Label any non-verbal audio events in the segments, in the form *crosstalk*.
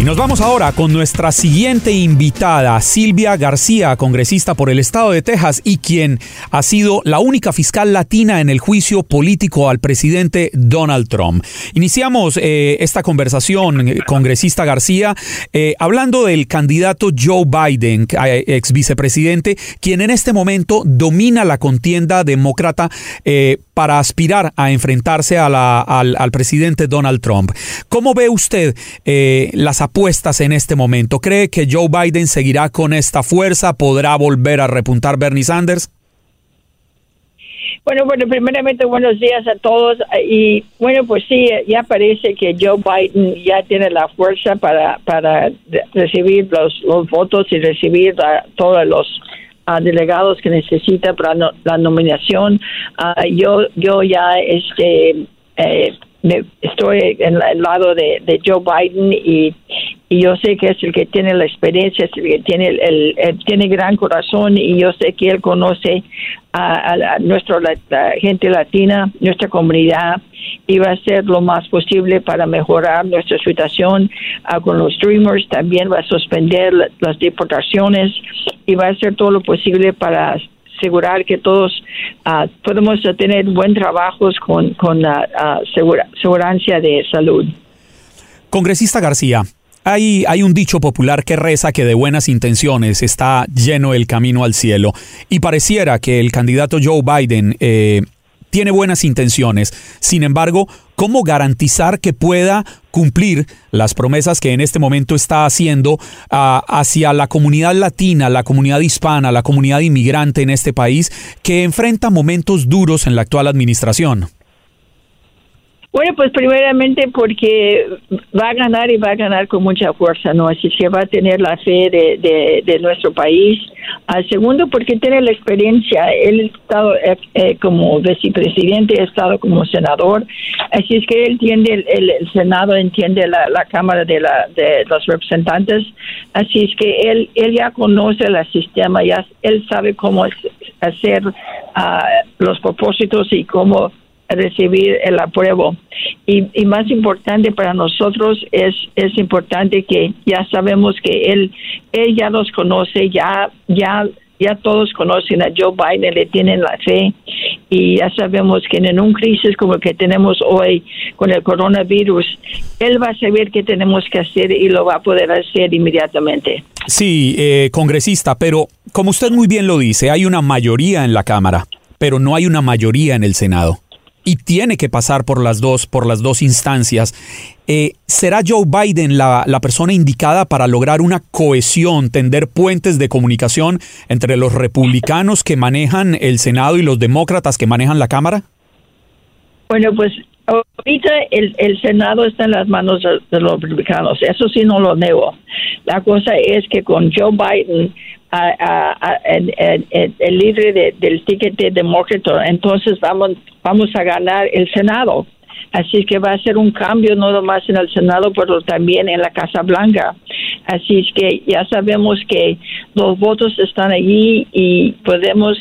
Y nos vamos ahora con nuestra siguiente invitada, Silvia García, congresista por el estado de Texas y quien ha sido la única fiscal latina en el juicio político al presidente Donald Trump. Iniciamos eh, esta conversación, eh, congresista García, eh, hablando del candidato Joe Biden, ex vicepresidente, quien en este momento domina la contienda demócrata para aspirar a enfrentarse al, al, presidente Donald Trump. ¿Cómo ve usted las apuestas en este momento? ¿Cree que Joe Biden seguirá con esta fuerza? ¿Podrá volver a repuntar Bernie Sanders? Bueno, bueno, primeramente buenos días a todos y bueno, pues sí, ya parece que Joe Biden ya tiene la fuerza para para recibir los, los votos y recibir todos los delegados que necesita para la nominación. Ah, yo yo ya este eh, estoy en el lado de, Joe Biden y, yo sé que es el que tiene la experiencia, es el que tiene el, tiene gran corazón y yo sé que él conoce a, nuestra gente latina, nuestra comunidad y va a hacer lo más posible para mejorar nuestra situación ah, con los streamers, también va a suspender las deportaciones y va a hacer todo lo posible para asegurar que todos uh, podemos tener buen trabajos con, con la uh, de salud. Congresista García, hay, un dicho popular que reza que de buenas intenciones está lleno el camino al cielo y pareciera que el candidato Joe Biden eh, tiene buenas intenciones. Sin embargo, ¿cómo garantizar que pueda cumplir las promesas que en este momento está haciendo ah, hacia la comunidad latina, la comunidad hispana, la comunidad inmigrante en este país que enfrenta momentos duros en la actual administración? Bueno, pues primeramente porque va a ganar y va a ganar con mucha fuerza, ¿no? Así que va a tener la fe de, de, nuestro país. Al segundo, porque tiene la experiencia. Él ha estado eh, eh, como vicepresidente, ha estado como senador. Así es que él entiende, el, el, Senado entiende la, Cámara de, la, de los Representantes. Así es que él, él ya conoce el sistema, ya él sabe cómo hacer uh, los propósitos y cómo recibir el apruebo. Y, y, más importante para nosotros es, es importante que ya sabemos que él, él ya nos conoce, ya, ya, ya todos conocen a Joe Biden, le tienen la fe y ya sabemos que en un crisis como el que tenemos hoy con el coronavirus, él va a saber qué tenemos que hacer y lo va a poder hacer inmediatamente. Sí, eh, congresista, pero como usted muy bien lo dice, hay una mayoría en la Cámara, pero no hay una mayoría en el Senado y tiene que pasar por las dos, por las dos instancias. Eh, ¿Será Joe Biden la, la, persona indicada para lograr una cohesión, tender puentes de comunicación entre los republicanos que manejan el Senado y los demócratas que manejan la Cámara? Bueno, pues ahorita el, el Senado está en las manos de, los republicanos, eso sí no lo nego. La cosa es que con Joe Biden el líder del ticket demócrata, entonces vamos, vamos a ganar el Senado. Así que va a ser un cambio no nomás en el Senado, pero también en la Casa Blanca. Así que ya sabemos que los votos están allí y podemos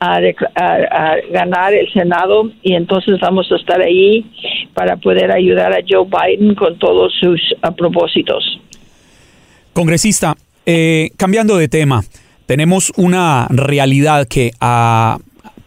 ganar el Senado y entonces vamos a estar ahí para poder ayudar a Joe Biden con todos sus propósitos. Congresista, eh, cambiando de tema, tenemos una realidad que a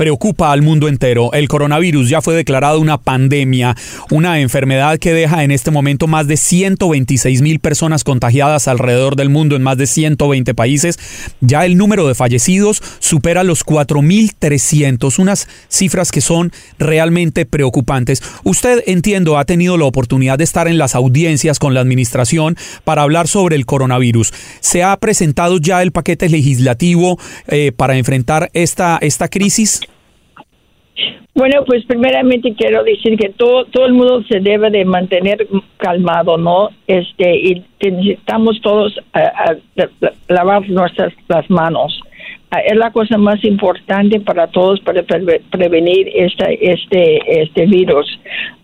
preocupa al mundo entero. El coronavirus ya fue declarado una pandemia, una enfermedad que deja en este momento más de 126 mil personas contagiadas alrededor del mundo en más de 120 países. Ya el número de fallecidos supera los 4.300, unas cifras que son realmente preocupantes. Usted, entiendo, ha tenido la oportunidad de estar en las audiencias con la administración para hablar sobre el coronavirus. ¿Se ha presentado ya el paquete legislativo eh, para enfrentar esta, esta crisis? Bueno, pues primeramente quiero decir que todo todo el mundo se debe de mantener calmado, ¿no? Este y necesitamos todos lavar nuestras las manos. es la cosa más importante para todos para prevenir este este este virus.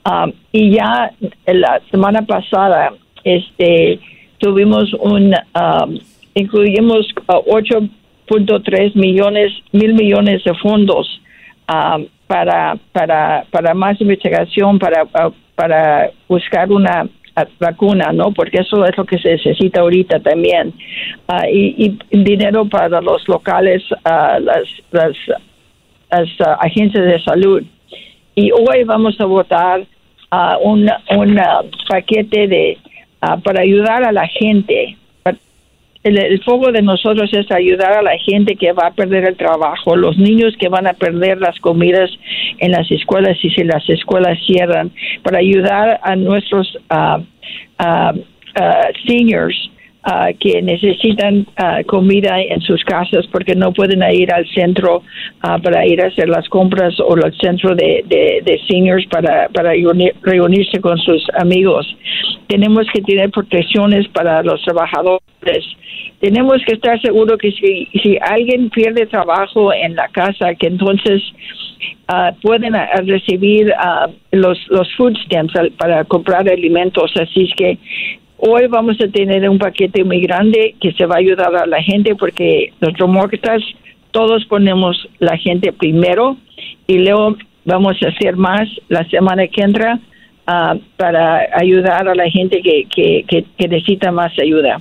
Um, y ya la semana pasada, este tuvimos un um, incluimos 8.3 millones mil millones de fondos. Um, para, para, para más investigación, para, para buscar una vacuna, ¿no? Porque eso es lo que se necesita ahorita también. Ah, y, dinero para los locales, uh, las, las, las agencias de salud. Y hoy vamos a votar un, un paquete de para ayudar a la gente el, el, foco de nosotros es ayudar a la gente que va a perder el trabajo, los niños que van a perder las comidas en las escuelas y si las escuelas cierran, para ayudar a nuestros uh, uh, seniors Uh, que necesitan uh, comida en sus casas porque no pueden ir al centro para ir a hacer las compras o al centro de, seniors para reunirse con sus amigos. Tenemos que tener protecciones para los trabajadores tenemos que estar seguros que si, si alguien pierde trabajo en la casa, que entonces uh, pueden uh, recibir uh, los, los food stamps para comprar alimentos. Así es que hoy vamos a tener un paquete muy grande que se va a ayudar a la gente porque los demócratas todos ponemos la gente primero y luego vamos a hacer más la semana que entra para ayudar a la gente que, que necesita más ayuda.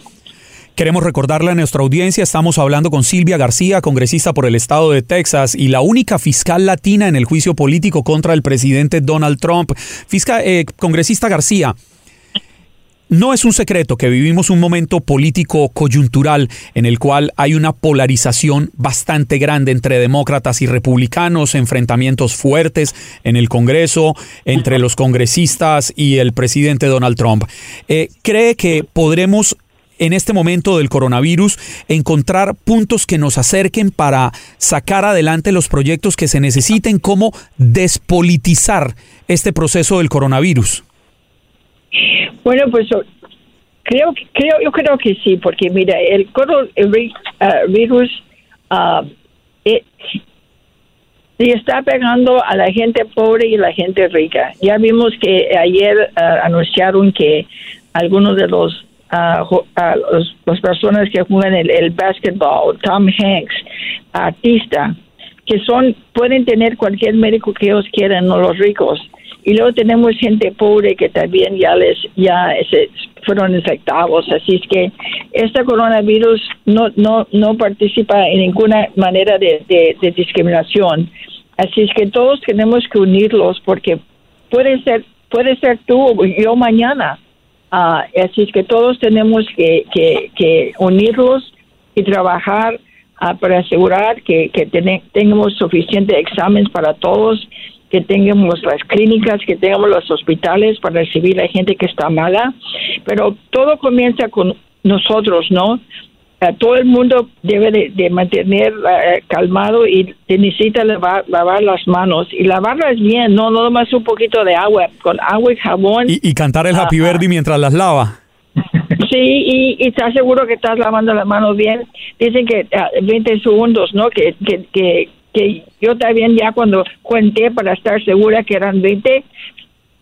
Queremos recordarle a nuestra audiencia, estamos hablando con Silvia García, congresista por el estado de Texas y la única fiscal latina en el juicio político contra el presidente Donald Trump. Fiscal, eh, congresista García, no es un secreto que vivimos un momento político coyuntural en el cual hay una polarización bastante grande entre demócratas y republicanos, enfrentamientos fuertes en el Congreso entre los congresistas y el presidente Donald Trump. Eh, ¿Cree que podremos en este momento del coronavirus encontrar puntos que nos acerquen para sacar adelante los proyectos que se necesiten, como despolitizar este proceso del coronavirus? Bueno, pues creo, creo, yo creo que sí, porque mira, el coronavirus uh, eh, está pegando a la gente pobre y la gente rica. Ya vimos que ayer uh, anunciaron que algunos de los a, las personas que juegan el, el basketball, Tom Hanks, artista, que son pueden tener cualquier médico que ellos quieran, no los ricos. Y luego tenemos gente pobre que también ya les ya fueron infectados, así es que este coronavirus no no no participa en ninguna manera de, de discriminación. Así es que todos tenemos que unirlos porque puede ser puede ser tú o yo mañana Ah, así que todos tenemos que, que, unirlos y trabajar ah, para asegurar que, que tengamos suficiente exámenes para todos, que tengamos las clínicas, que tengamos los hospitales para recibir a la gente que está mala. Pero todo comienza con nosotros, ¿no? Todo el mundo debe de, mantener eh, calmado y necesita lavar, lavar, las manos y lavarlas bien, no no más un poquito de agua, con agua y jabón. Y, cantar el Happy Verde mientras las lava. Sí, y, y estás seguro que estás lavando las manos bien. Dicen que 20 ah, segundos, ¿no? Que, que, que, que yo también ya cuando cuenté para estar segura que eran 20,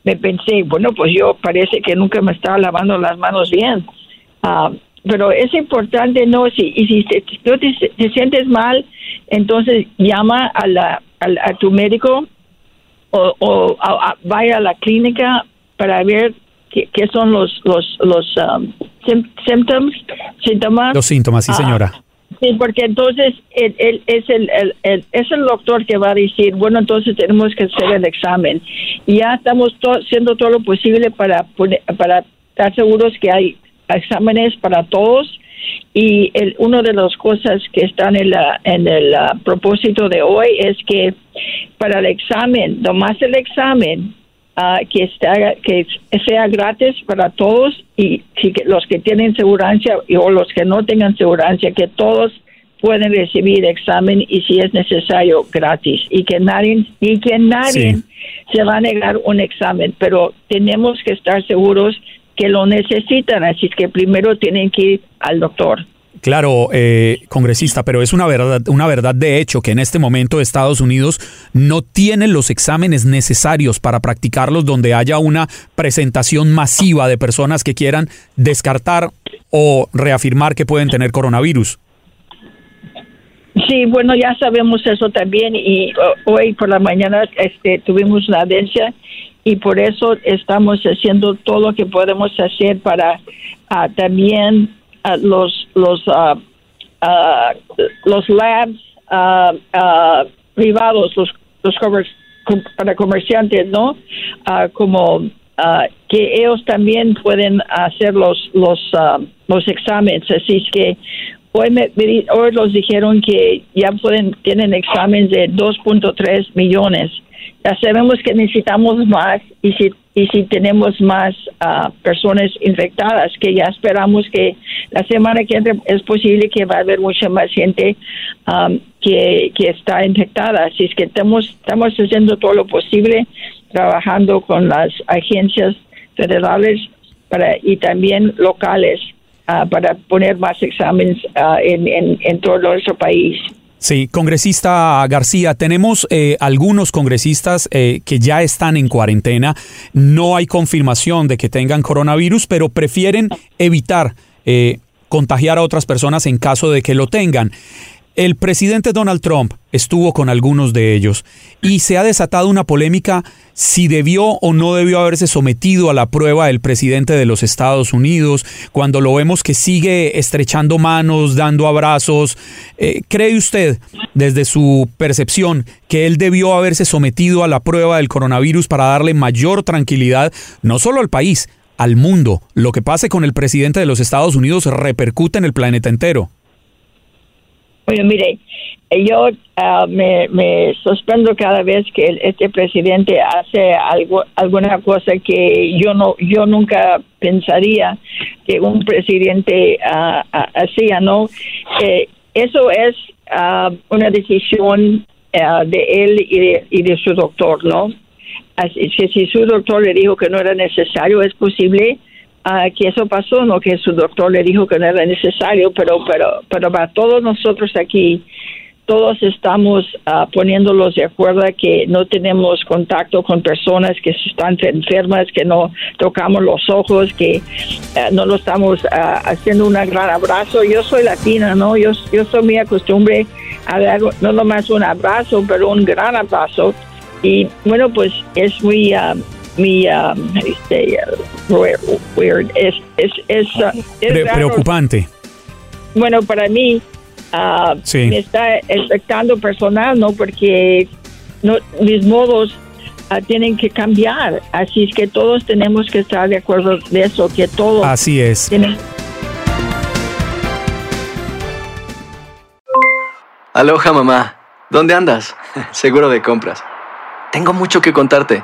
me pensé, bueno, pues yo parece que nunca me estaba lavando las manos bien. Pero es importante, no, si, y si te, te, sientes mal, entonces llama a, la, a, tu médico o, o vaya a la clínica para ver qué, qué son los, los, los um, síntomas. Los síntomas, sí, ah, señora. Sí, porque entonces él, es, el, es el doctor que va a decir, bueno, entonces tenemos que hacer el examen. Y ya estamos haciendo todo lo posible para, para estar seguros que hay exámenes para todos. Y el, una de las cosas que están en, la, en el propósito de hoy es que para el examen, nomás el examen, uh, que, que sea gratis para todos y si los que tienen seguridad o los que no tengan seguridad, que todos pueden recibir examen y si es necesario gratis y que nadie y que nadie se va a negar un examen, pero tenemos que estar seguros que lo necesitan, así que primero tienen que ir al doctor. Claro, eh, congresista, pero es una verdad, una verdad de hecho que en este momento Estados Unidos no tiene los exámenes necesarios para practicarlos donde haya una presentación masiva de personas que quieran descartar o reafirmar que pueden tener coronavirus. Sí, bueno, ya sabemos eso también y hoy por la mañana este, tuvimos una audiencia y por eso estamos haciendo todo lo que podemos hacer para ah, también los los uh, los labs privados, los, los para comerciantes, ¿no? como que ellos también pueden hacer los los los exámenes, así es que hoy me, hoy los dijeron que ya pueden tienen exámenes de 2.3 millones ya sabemos que necesitamos más y si y si tenemos más ah, personas infectadas, que ya esperamos que la semana que entra es posible que va a haber mucha más gente que, está infectada. Así es que estamos, estamos haciendo todo lo posible, trabajando con las agencias federales para, y también locales ah, para poner más exámenes ah, en todo nuestro país. Sí, congresista García, tenemos eh, algunos congresistas eh, que ya están en cuarentena. No hay confirmación de que tengan coronavirus, pero prefieren evitar eh, contagiar a otras personas en caso de que lo tengan. El presidente Donald Trump estuvo con algunos de ellos y se ha desatado una polémica si debió o no debió haberse sometido a la prueba del presidente de los Estados Unidos, cuando lo vemos que sigue estrechando manos, dando abrazos. Eh, ¿Cree usted, desde su percepción, que él debió haberse sometido a la prueba del coronavirus para darle mayor tranquilidad, no solo al país, al mundo? Lo que pase con el presidente de los Estados Unidos repercute en el planeta entero. Bueno, mire, yo ah, me, me, sorprendo cada vez que este presidente hace algo, alguna cosa que yo no, yo nunca pensaría que un presidente uh, hacía, ¿no? Eh, eso es una decisión de él y de, y de su doctor, ¿no? Así que si su doctor le dijo que no era necesario, es posible que eso pasó, no que su doctor le dijo que no era necesario, pero pero pero para todos nosotros aquí todos estamos uh, poniéndolos de acuerdo que no tenemos contacto con personas que están enfermas, que no tocamos los ojos, que uh, no lo estamos uh, haciendo un gran abrazo. Yo soy latina, ¿no? Yo, yo soy muy acostumbre a dar no nomás un abrazo, pero un gran abrazo. Y bueno, pues es muy mi um, este, weird, es, es, es, uh, preocupante. Bueno, para mí uh, me está afectando personal, ¿no? Porque no, mis modos uh, tienen que cambiar. Así es que todos tenemos que estar de acuerdo de eso, que todos. Así es. Aloha, mamá. ¿Dónde andas? *laughs* Seguro de compras. Tengo mucho que contarte.